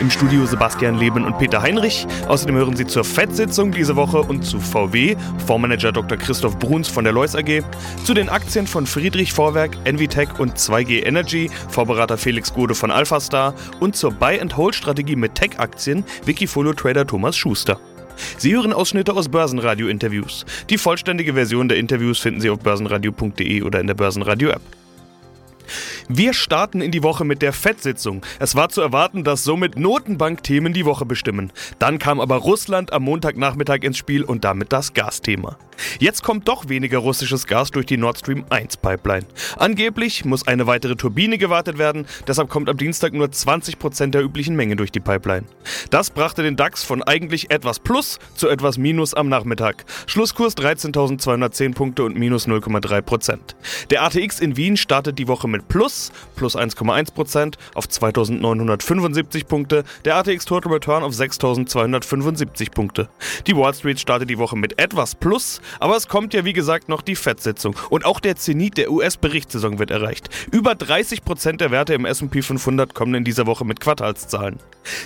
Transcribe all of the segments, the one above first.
Im Studio Sebastian Leben und Peter Heinrich. Außerdem hören Sie zur FED-Sitzung diese Woche und zu VW, Fondsmanager Dr. Christoph Bruns von der Lois AG, zu den Aktien von Friedrich Vorwerk, Envitech und 2G Energy, Vorberater Felix Gode von Alphastar und zur Buy-and-Hold-Strategie mit Tech-Aktien Wikifolio-Trader Thomas Schuster. Sie hören Ausschnitte aus Börsenradio-Interviews. Die vollständige Version der Interviews finden Sie auf börsenradio.de oder in der Börsenradio-App. Wir starten in die Woche mit der FED-Sitzung. Es war zu erwarten, dass somit Notenbankthemen die Woche bestimmen. Dann kam aber Russland am Montagnachmittag ins Spiel und damit das Gasthema. Jetzt kommt doch weniger russisches Gas durch die Nord Stream 1 Pipeline. Angeblich muss eine weitere Turbine gewartet werden, deshalb kommt am Dienstag nur 20% der üblichen Menge durch die Pipeline. Das brachte den DAX von eigentlich etwas Plus zu etwas Minus am Nachmittag. Schlusskurs 13.210 Punkte und minus 0,3%. Der ATX in Wien startet die Woche mit Plus, plus 1,1% auf 2.975 Punkte. Der ATX Total Return auf 6.275 Punkte. Die Wall Street startet die Woche mit etwas Plus, aber es kommt ja wie gesagt noch die FED-Sitzung und auch der Zenit der US-Berichtssaison wird erreicht. Über 30% der Werte im S&P 500 kommen in dieser Woche mit Quartalszahlen.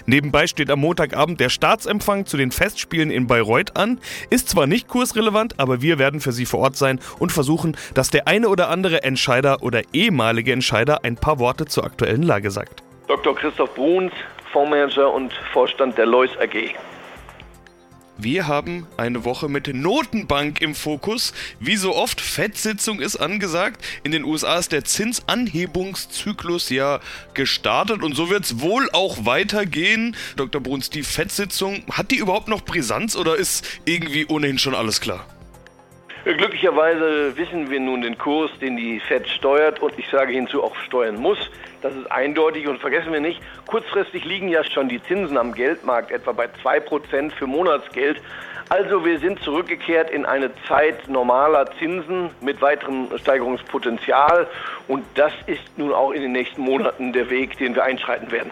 Nebenbei steht am Montagabend der Staatsempfang zu den Festspielen in Bayreuth an. Ist zwar nicht kursrelevant, aber wir werden für Sie vor Ort sein und versuchen, dass der eine oder andere Entscheider oder ehemalige Entscheider ein paar Worte zur aktuellen Lage sagt. Dr. Christoph Bruns, Fondsmanager und Vorstand der Lois AG. Wir haben eine Woche mit Notenbank im Fokus. Wie so oft, FED-Sitzung ist angesagt. In den USA ist der Zinsanhebungszyklus ja gestartet und so wird es wohl auch weitergehen. Dr. Bruns, die FED-Sitzung, hat die überhaupt noch Brisanz oder ist irgendwie ohnehin schon alles klar? Glücklicherweise wissen wir nun den Kurs, den die Fed steuert und ich sage hinzu auch steuern muss. Das ist eindeutig und vergessen wir nicht, kurzfristig liegen ja schon die Zinsen am Geldmarkt etwa bei 2% für Monatsgeld. Also wir sind zurückgekehrt in eine Zeit normaler Zinsen mit weiterem Steigerungspotenzial und das ist nun auch in den nächsten Monaten der Weg, den wir einschreiten werden.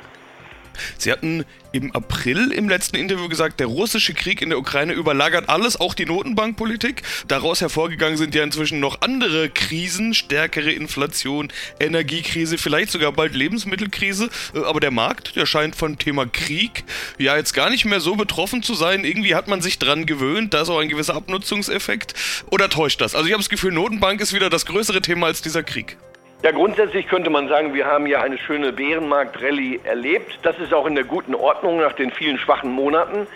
Sie hatten im April im letzten Interview gesagt, der russische Krieg in der Ukraine überlagert alles, auch die Notenbankpolitik. Daraus hervorgegangen sind ja inzwischen noch andere Krisen, stärkere Inflation, Energiekrise, vielleicht sogar bald Lebensmittelkrise. Äh, aber der Markt, der scheint von Thema Krieg ja jetzt gar nicht mehr so betroffen zu sein. Irgendwie hat man sich dran gewöhnt, da ist auch ein gewisser Abnutzungseffekt. Oder täuscht das? Also ich habe das Gefühl, Notenbank ist wieder das größere Thema als dieser Krieg. Ja, grundsätzlich könnte man sagen, wir haben ja eine schöne Bärenmarkt-Rallye erlebt. Das ist auch in der guten Ordnung nach den vielen schwachen Monaten.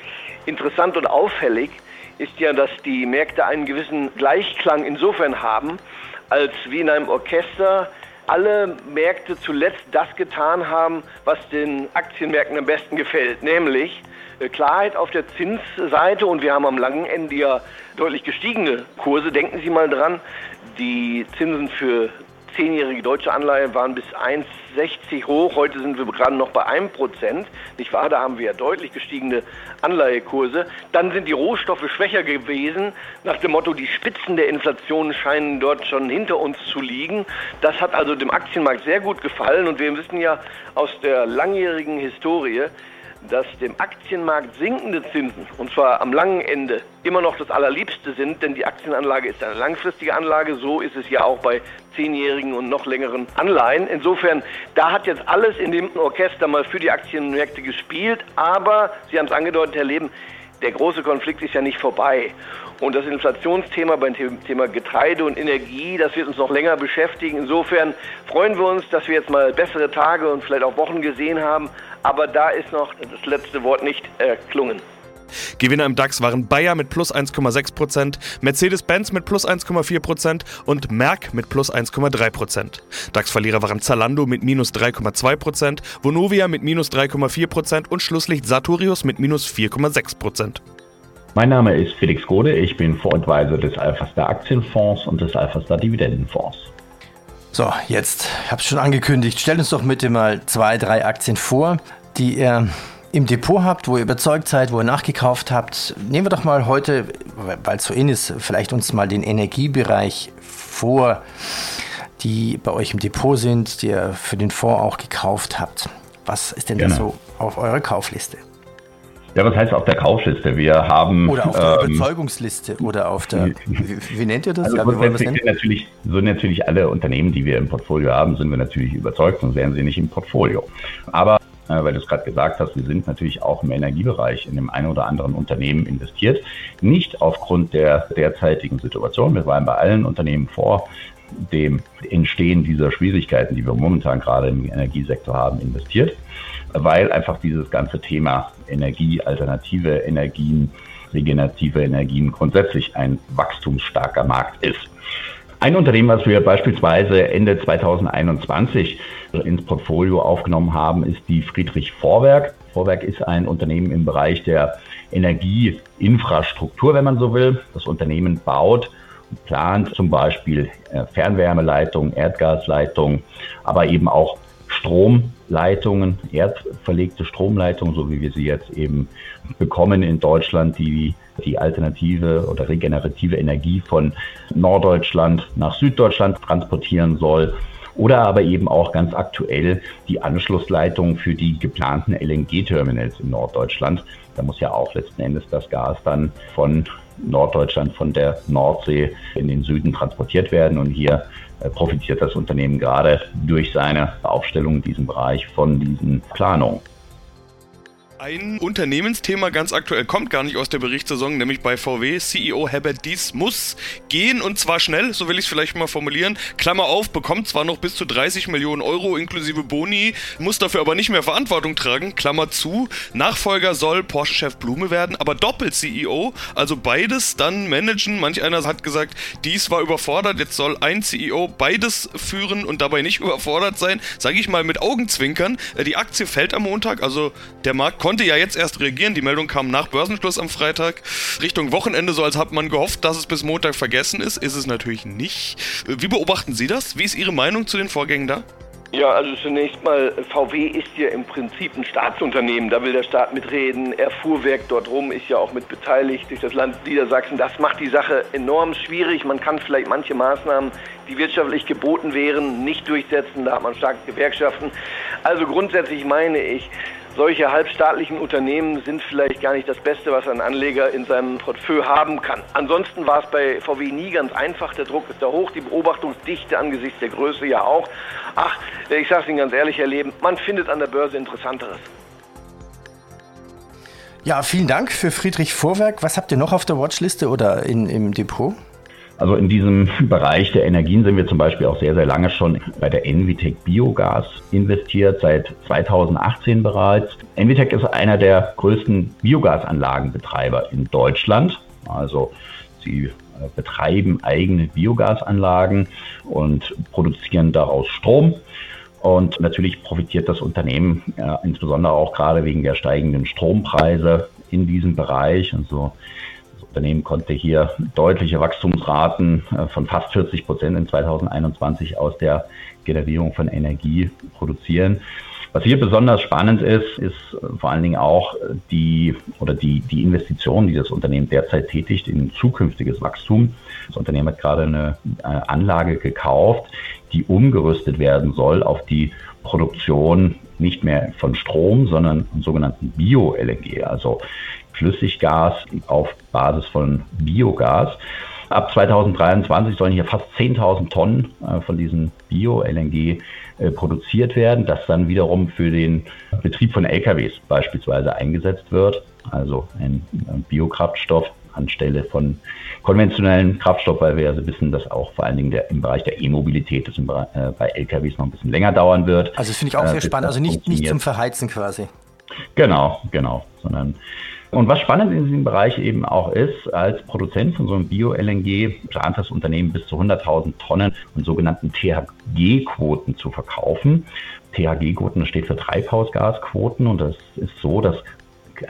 Interessant und auffällig ist ja, dass die Märkte einen gewissen Gleichklang insofern haben, als wie in einem Orchester alle Märkte zuletzt das getan haben, was den Aktienmärkten am besten gefällt, nämlich äh, Klarheit auf der Zinsseite und wir haben am langen Ende ja deutlich gestiegene Kurse. Denken Sie mal dran, die Zinsen für zehnjährige deutsche Anleihen waren bis 1,60 hoch. Heute sind wir gerade noch bei 1 Prozent. Nicht wahr? Da haben wir ja deutlich gestiegene Anleihekurse. Dann sind die Rohstoffe schwächer gewesen. Nach dem Motto, die Spitzen der Inflation scheinen dort schon hinter uns zu liegen. Das hat also dem Aktienmarkt sehr gut gefallen. Und wir wissen ja aus der langjährigen Historie, dass dem Aktienmarkt sinkende Zinsen, und zwar am langen Ende, immer noch das Allerliebste sind, denn die Aktienanlage ist eine langfristige Anlage. So ist es ja auch bei zehnjährigen und noch längeren Anleihen. Insofern, da hat jetzt alles in dem Orchester mal für die Aktienmärkte gespielt. Aber, Sie haben es angedeutet, Herr Leben, der große Konflikt ist ja nicht vorbei. Und das Inflationsthema beim Thema Getreide und Energie, das wird uns noch länger beschäftigen. Insofern freuen wir uns, dass wir jetzt mal bessere Tage und vielleicht auch Wochen gesehen haben. Aber da ist noch das letzte Wort nicht erklungen. Gewinner im DAX waren Bayer mit plus 1,6%, Mercedes-Benz mit plus 1,4% und Merck mit plus 1,3%. DAX-Verlierer waren Zalando mit minus 3,2%, Vonovia mit minus 3,4% und Schlusslicht Sartorius mit minus 4,6%. Mein Name ist Felix Gode, ich bin Voradvisor des Alphastar Aktienfonds und des Alphastar Dividendenfonds. So, jetzt, ich habe es schon angekündigt, stellt uns doch bitte mal zwei, drei Aktien vor, die ihr im Depot habt, wo ihr überzeugt seid, wo ihr nachgekauft habt. Nehmen wir doch mal heute, weil es so in ist, vielleicht uns mal den Energiebereich vor. die bei euch im Depot sind, die ihr für den Fonds auch gekauft habt. Was ist denn genau. da so auf eurer Kaufliste? Ja, was heißt auf der Kaufliste? Wir haben. Oder auf der ähm, Überzeugungsliste oder auf der. Wie, wie nennt ihr das? Also ja, grundsätzlich sind natürlich, so natürlich alle Unternehmen, die wir im Portfolio haben, sind wir natürlich überzeugt, sonst wären sie nicht im Portfolio. Aber weil du es gerade gesagt hast, wir sind natürlich auch im Energiebereich in dem einen oder anderen Unternehmen investiert. Nicht aufgrund der derzeitigen Situation. Wir waren bei allen Unternehmen vor dem Entstehen dieser Schwierigkeiten, die wir momentan gerade im Energiesektor haben, investiert weil einfach dieses ganze Thema Energie, alternative Energien, regenerative Energien grundsätzlich ein wachstumsstarker Markt ist. Ein Unternehmen, was wir beispielsweise Ende 2021 ins Portfolio aufgenommen haben, ist die Friedrich Vorwerk. Vorwerk ist ein Unternehmen im Bereich der Energieinfrastruktur, wenn man so will. Das Unternehmen baut und plant zum Beispiel äh, Fernwärmeleitungen, Erdgasleitungen, aber eben auch Stromleitungen, erdverlegte Stromleitungen, so wie wir sie jetzt eben bekommen in Deutschland, die die alternative oder regenerative Energie von Norddeutschland nach Süddeutschland transportieren soll. Oder aber eben auch ganz aktuell die Anschlussleitung für die geplanten LNG-Terminals in Norddeutschland. Da muss ja auch letzten Endes das Gas dann von Norddeutschland, von der Nordsee in den Süden transportiert werden. Und hier äh, profitiert das Unternehmen gerade durch seine Aufstellung in diesem Bereich von diesen Planungen. Ein Unternehmensthema ganz aktuell kommt gar nicht aus der Berichtssaison, nämlich bei VW. CEO Herbert Dies muss gehen und zwar schnell, so will ich es vielleicht mal formulieren. Klammer auf, bekommt zwar noch bis zu 30 Millionen Euro inklusive Boni, muss dafür aber nicht mehr Verantwortung tragen. Klammer zu. Nachfolger soll Porsche-Chef Blume werden, aber doppelt CEO, also beides dann managen. Manch einer hat gesagt, dies war überfordert, jetzt soll ein CEO beides führen und dabei nicht überfordert sein. Sage ich mal mit Augenzwinkern. Äh, die Aktie fällt am Montag, also der Markt konnte ja jetzt erst reagieren. Die Meldung kam nach Börsenschluss am Freitag. Richtung Wochenende, so als hat man gehofft, dass es bis Montag vergessen ist. Ist es natürlich nicht. Wie beobachten Sie das? Wie ist Ihre Meinung zu den Vorgängen da? Ja, also zunächst mal, VW ist ja im Prinzip ein Staatsunternehmen. Da will der Staat mitreden. Er Fuhrwerk dort rum ist ja auch mit beteiligt durch das Land Niedersachsen. Das macht die Sache enorm schwierig. Man kann vielleicht manche Maßnahmen, die wirtschaftlich geboten wären, nicht durchsetzen. Da hat man starke Gewerkschaften. Also grundsätzlich meine ich, solche halbstaatlichen Unternehmen sind vielleicht gar nicht das Beste, was ein Anleger in seinem Portfolio haben kann. Ansonsten war es bei VW nie ganz einfach. Der Druck ist da hoch, die Beobachtungsdichte angesichts der Größe ja auch. Ach, ich sage es Ihnen ganz ehrlich, Herr Leben, man findet an der Börse Interessanteres. Ja, vielen Dank für Friedrich Vorwerk. Was habt ihr noch auf der Watchliste oder in, im Depot? Also in diesem Bereich der Energien sind wir zum Beispiel auch sehr, sehr lange schon bei der Envitec Biogas investiert, seit 2018 bereits. Envitec ist einer der größten Biogasanlagenbetreiber in Deutschland. Also sie äh, betreiben eigene Biogasanlagen und produzieren daraus Strom. Und natürlich profitiert das Unternehmen äh, insbesondere auch gerade wegen der steigenden Strompreise in diesem Bereich. Also Unternehmen konnte hier deutliche Wachstumsraten äh, von fast 40 Prozent in 2021 aus der Generierung von Energie produzieren. Was hier besonders spannend ist, ist äh, vor allen Dingen auch die oder die, die Investitionen, die das Unternehmen derzeit tätigt in zukünftiges Wachstum. Das Unternehmen hat gerade eine, eine Anlage gekauft, die umgerüstet werden soll auf die Produktion nicht mehr von Strom, sondern sogenannten Bio-LNG, also Flüssiggas auf Basis von Biogas. Ab 2023 sollen hier fast 10.000 Tonnen äh, von diesem Bio-LNG äh, produziert werden, das dann wiederum für den Betrieb von LKWs beispielsweise eingesetzt wird. Also ein Biokraftstoff anstelle von konventionellen Kraftstoff, weil wir ja also wissen, dass auch vor allen Dingen der, im Bereich der E-Mobilität das äh, bei LKWs noch ein bisschen länger dauern wird. Also finde ich auch sehr spannend. Also nicht, nicht zum Verheizen quasi. Genau, genau, sondern und was spannend in diesem Bereich eben auch ist, als Produzent von so einem Bio-LNG plant das Unternehmen bis zu 100.000 Tonnen von sogenannten THG-Quoten zu verkaufen. THG-Quoten steht für Treibhausgasquoten und das ist so, dass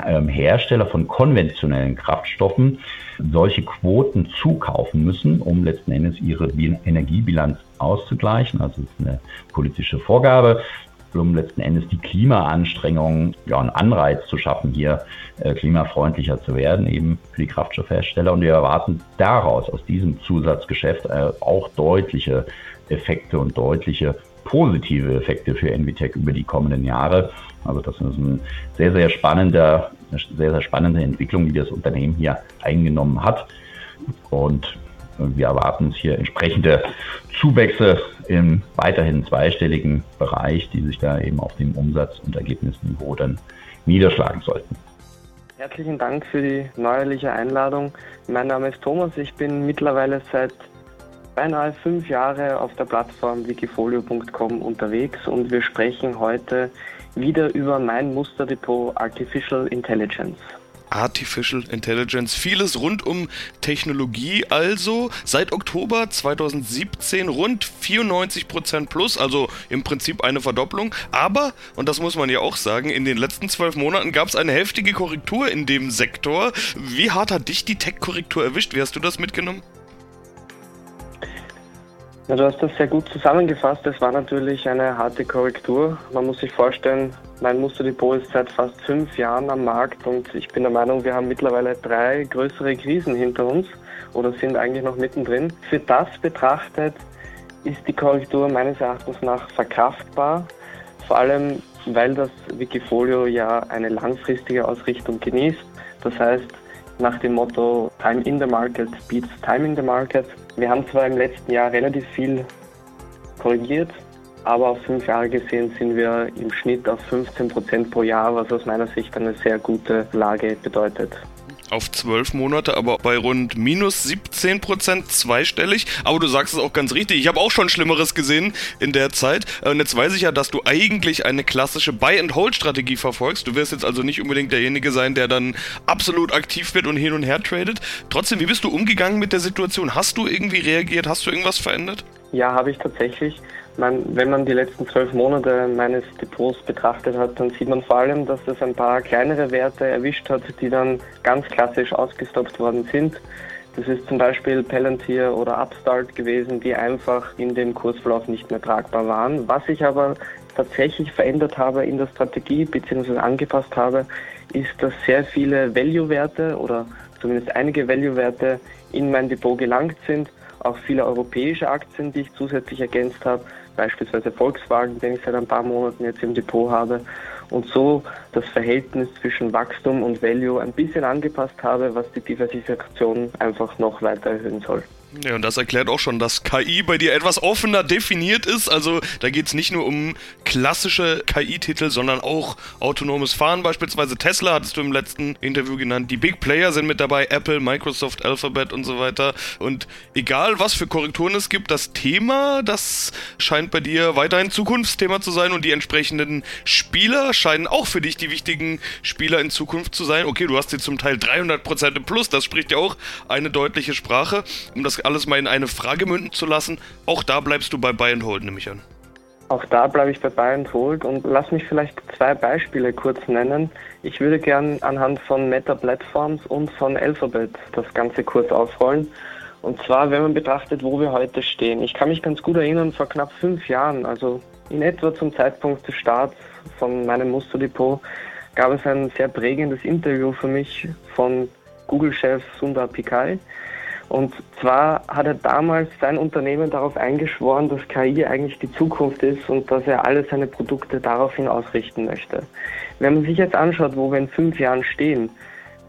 ähm, Hersteller von konventionellen Kraftstoffen solche Quoten zukaufen müssen, um letzten Endes ihre Energiebilanz auszugleichen. Also das ist eine politische Vorgabe um letzten Endes die Klimaanstrengungen, ja, einen Anreiz zu schaffen, hier äh, klimafreundlicher zu werden, eben für die Kraftstoffhersteller. Und wir erwarten daraus, aus diesem Zusatzgeschäft, äh, auch deutliche Effekte und deutliche positive Effekte für Envitec über die kommenden Jahre. Also das ist ein sehr, sehr spannender, sehr, sehr spannende Entwicklung, die das Unternehmen hier eingenommen hat. Und wir erwarten uns hier entsprechende Zuwächse im weiterhin zweistelligen Bereich, die sich da eben auf dem Umsatz- und Ergebnisniveau dann niederschlagen sollten. Herzlichen Dank für die neuerliche Einladung. Mein Name ist Thomas. Ich bin mittlerweile seit beinahe fünf Jahren auf der Plattform wikifolio.com unterwegs und wir sprechen heute wieder über mein Musterdepot Artificial Intelligence. Artificial Intelligence. Vieles rund um Technologie also. Seit Oktober 2017 rund 94% plus, also im Prinzip eine Verdopplung. Aber, und das muss man ja auch sagen, in den letzten zwölf Monaten gab es eine heftige Korrektur in dem Sektor. Wie hart hat dich die Tech-Korrektur erwischt? Wie hast du das mitgenommen? Ja, du hast das sehr gut zusammengefasst. Es war natürlich eine harte Korrektur. Man muss sich vorstellen, mein Musterdepot ist seit fast fünf Jahren am Markt und ich bin der Meinung, wir haben mittlerweile drei größere Krisen hinter uns oder sind eigentlich noch mittendrin. Für das betrachtet ist die Korrektur meines Erachtens nach verkraftbar, vor allem weil das Wikifolio ja eine langfristige Ausrichtung genießt. Das heißt, nach dem Motto Time in the Market beats Time in the Market. Wir haben zwar im letzten Jahr relativ viel korrigiert, aber auf fünf Jahre gesehen sind wir im Schnitt auf 15 Prozent pro Jahr, was aus meiner Sicht eine sehr gute Lage bedeutet auf zwölf Monate, aber bei rund minus 17 Prozent zweistellig. Aber du sagst es auch ganz richtig. Ich habe auch schon Schlimmeres gesehen in der Zeit. Äh, und jetzt weiß ich ja, dass du eigentlich eine klassische Buy-and-Hold-Strategie verfolgst. Du wirst jetzt also nicht unbedingt derjenige sein, der dann absolut aktiv wird und hin und her tradet. Trotzdem, wie bist du umgegangen mit der Situation? Hast du irgendwie reagiert? Hast du irgendwas verändert? Ja, habe ich tatsächlich. Man, wenn man die letzten zwölf Monate meines Depots betrachtet hat, dann sieht man vor allem, dass es ein paar kleinere Werte erwischt hat, die dann ganz klassisch ausgestoppt worden sind. Das ist zum Beispiel Palantir oder Upstart gewesen, die einfach in dem Kursverlauf nicht mehr tragbar waren. Was ich aber tatsächlich verändert habe in der Strategie bzw. angepasst habe, ist, dass sehr viele Value-Werte oder zumindest einige Value-Werte in mein Depot gelangt sind. Auch viele europäische Aktien, die ich zusätzlich ergänzt habe beispielsweise Volkswagen, den ich seit ein paar Monaten jetzt im Depot habe und so das Verhältnis zwischen Wachstum und Value ein bisschen angepasst habe, was die Diversifikation einfach noch weiter erhöhen soll. Ja, und das erklärt auch schon, dass KI bei dir etwas offener definiert ist. Also da geht es nicht nur um klassische KI-Titel, sondern auch autonomes Fahren. Beispielsweise Tesla hattest du im letzten Interview genannt. Die Big Player sind mit dabei, Apple, Microsoft, Alphabet und so weiter. Und egal, was für Korrekturen es gibt, das Thema, das scheint bei dir weiterhin Zukunftsthema zu sein und die entsprechenden Spieler scheinen auch für dich die wichtigen Spieler in Zukunft zu sein. Okay, du hast sie zum Teil 300% im Plus, das spricht ja auch eine deutliche Sprache. Um das alles mal in eine Frage münden zu lassen. Auch da bleibst du bei Buy and Hold, nehme ich an. Auch da bleibe ich bei Buy and Hold und lass mich vielleicht zwei Beispiele kurz nennen. Ich würde gern anhand von Meta Platforms und von Alphabet das Ganze kurz ausrollen. Und zwar, wenn man betrachtet, wo wir heute stehen. Ich kann mich ganz gut erinnern, vor knapp fünf Jahren, also in etwa zum Zeitpunkt des Starts von meinem Musterdepot, gab es ein sehr prägendes Interview für mich von Google-Chef Sundar Pichai, und zwar hat er damals sein Unternehmen darauf eingeschworen, dass KI eigentlich die Zukunft ist und dass er alle seine Produkte daraufhin ausrichten möchte. Wenn man sich jetzt anschaut, wo wir in fünf Jahren stehen,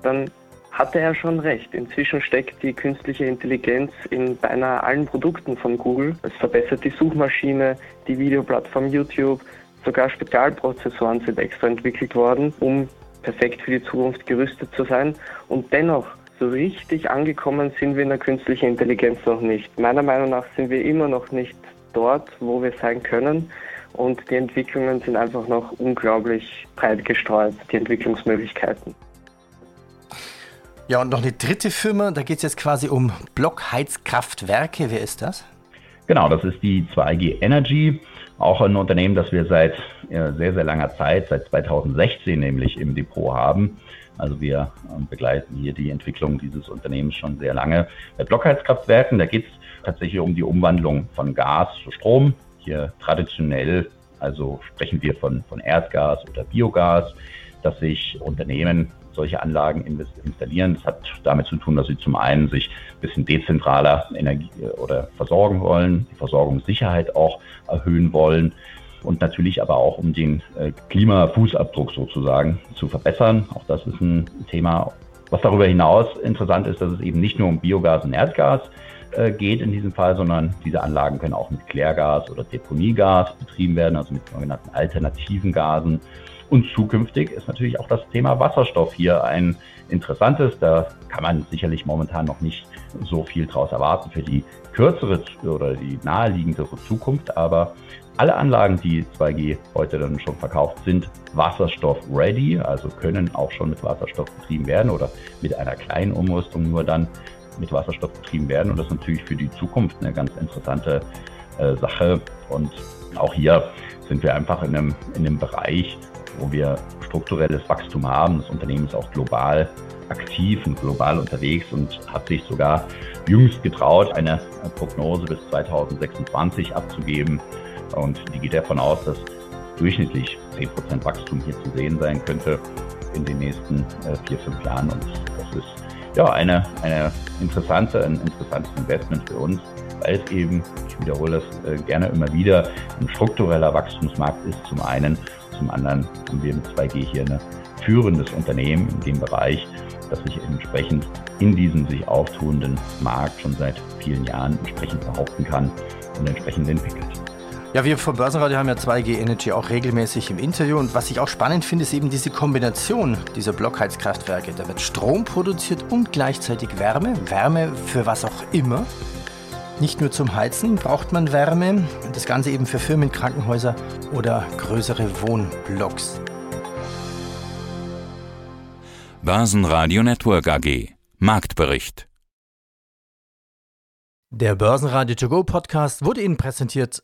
dann hatte er schon recht. Inzwischen steckt die künstliche Intelligenz in beinahe allen Produkten von Google. Es verbessert die Suchmaschine, die Videoplattform YouTube, sogar Spezialprozessoren sind extra entwickelt worden, um perfekt für die Zukunft gerüstet zu sein. Und dennoch so richtig angekommen sind wir in der künstlichen Intelligenz noch nicht. Meiner Meinung nach sind wir immer noch nicht dort, wo wir sein können. Und die Entwicklungen sind einfach noch unglaublich breit gestreut, die Entwicklungsmöglichkeiten. Ja, und noch eine dritte Firma, da geht es jetzt quasi um Blockheizkraftwerke. Wer ist das? Genau, das ist die 2G Energy, auch ein Unternehmen, das wir seit sehr, sehr langer Zeit, seit 2016 nämlich im Depot haben. Also wir ähm, begleiten hier die Entwicklung dieses Unternehmens schon sehr lange. Bei Blockheizkraftwerken, da geht es tatsächlich um die Umwandlung von Gas zu Strom. Hier traditionell, also sprechen wir von, von Erdgas oder Biogas, dass sich Unternehmen solche Anlagen installieren. Das hat damit zu tun, dass sie zum einen sich ein bisschen dezentraler Energie äh, oder versorgen wollen, die Versorgungssicherheit auch erhöhen wollen und natürlich aber auch um den äh, Klimafußabdruck sozusagen zu verbessern. Auch das ist ein Thema. Was darüber hinaus interessant ist, dass es eben nicht nur um Biogas und Erdgas äh, geht in diesem Fall, sondern diese Anlagen können auch mit Klärgas oder Deponiegas betrieben werden, also mit sogenannten alternativen Gasen. Und zukünftig ist natürlich auch das Thema Wasserstoff hier ein interessantes. Da kann man sicherlich momentan noch nicht so viel draus erwarten für die kürzere oder die naheliegendere Zukunft. Aber alle Anlagen, die 2G heute dann schon verkauft sind, Wasserstoff-ready, also können auch schon mit Wasserstoff betrieben werden oder mit einer kleinen Umrüstung nur dann mit Wasserstoff betrieben werden. Und das ist natürlich für die Zukunft eine ganz interessante äh, Sache. Und auch hier sind wir einfach in einem, in einem Bereich, wo wir strukturelles Wachstum haben. Das Unternehmen ist auch global aktiv und global unterwegs und hat sich sogar jüngst getraut, eine Prognose bis 2026 abzugeben. Und die geht davon aus, dass durchschnittlich 10% Wachstum hier zu sehen sein könnte in den nächsten äh, vier, fünf Jahren. Und das ist ja, eine, eine interessante, ein interessantes Investment für uns, weil es eben, ich wiederhole das äh, gerne immer wieder, ein struktureller Wachstumsmarkt ist zum einen. Zum anderen haben wir mit 2G hier ein führendes Unternehmen in dem Bereich, das sich entsprechend in diesem sich auftuenden Markt schon seit vielen Jahren entsprechend behaupten kann und entsprechend entwickelt. Ja, wir vom Börsenradio haben ja 2G Energy auch regelmäßig im Interview und was ich auch spannend finde, ist eben diese Kombination dieser Blockheizkraftwerke. Da wird Strom produziert und gleichzeitig Wärme. Wärme für was auch immer. Nicht nur zum Heizen braucht man Wärme, das Ganze eben für Firmen, Krankenhäuser oder größere Wohnblocks. Börsenradio Network AG Marktbericht Der Börsenradio To Go Podcast wurde Ihnen präsentiert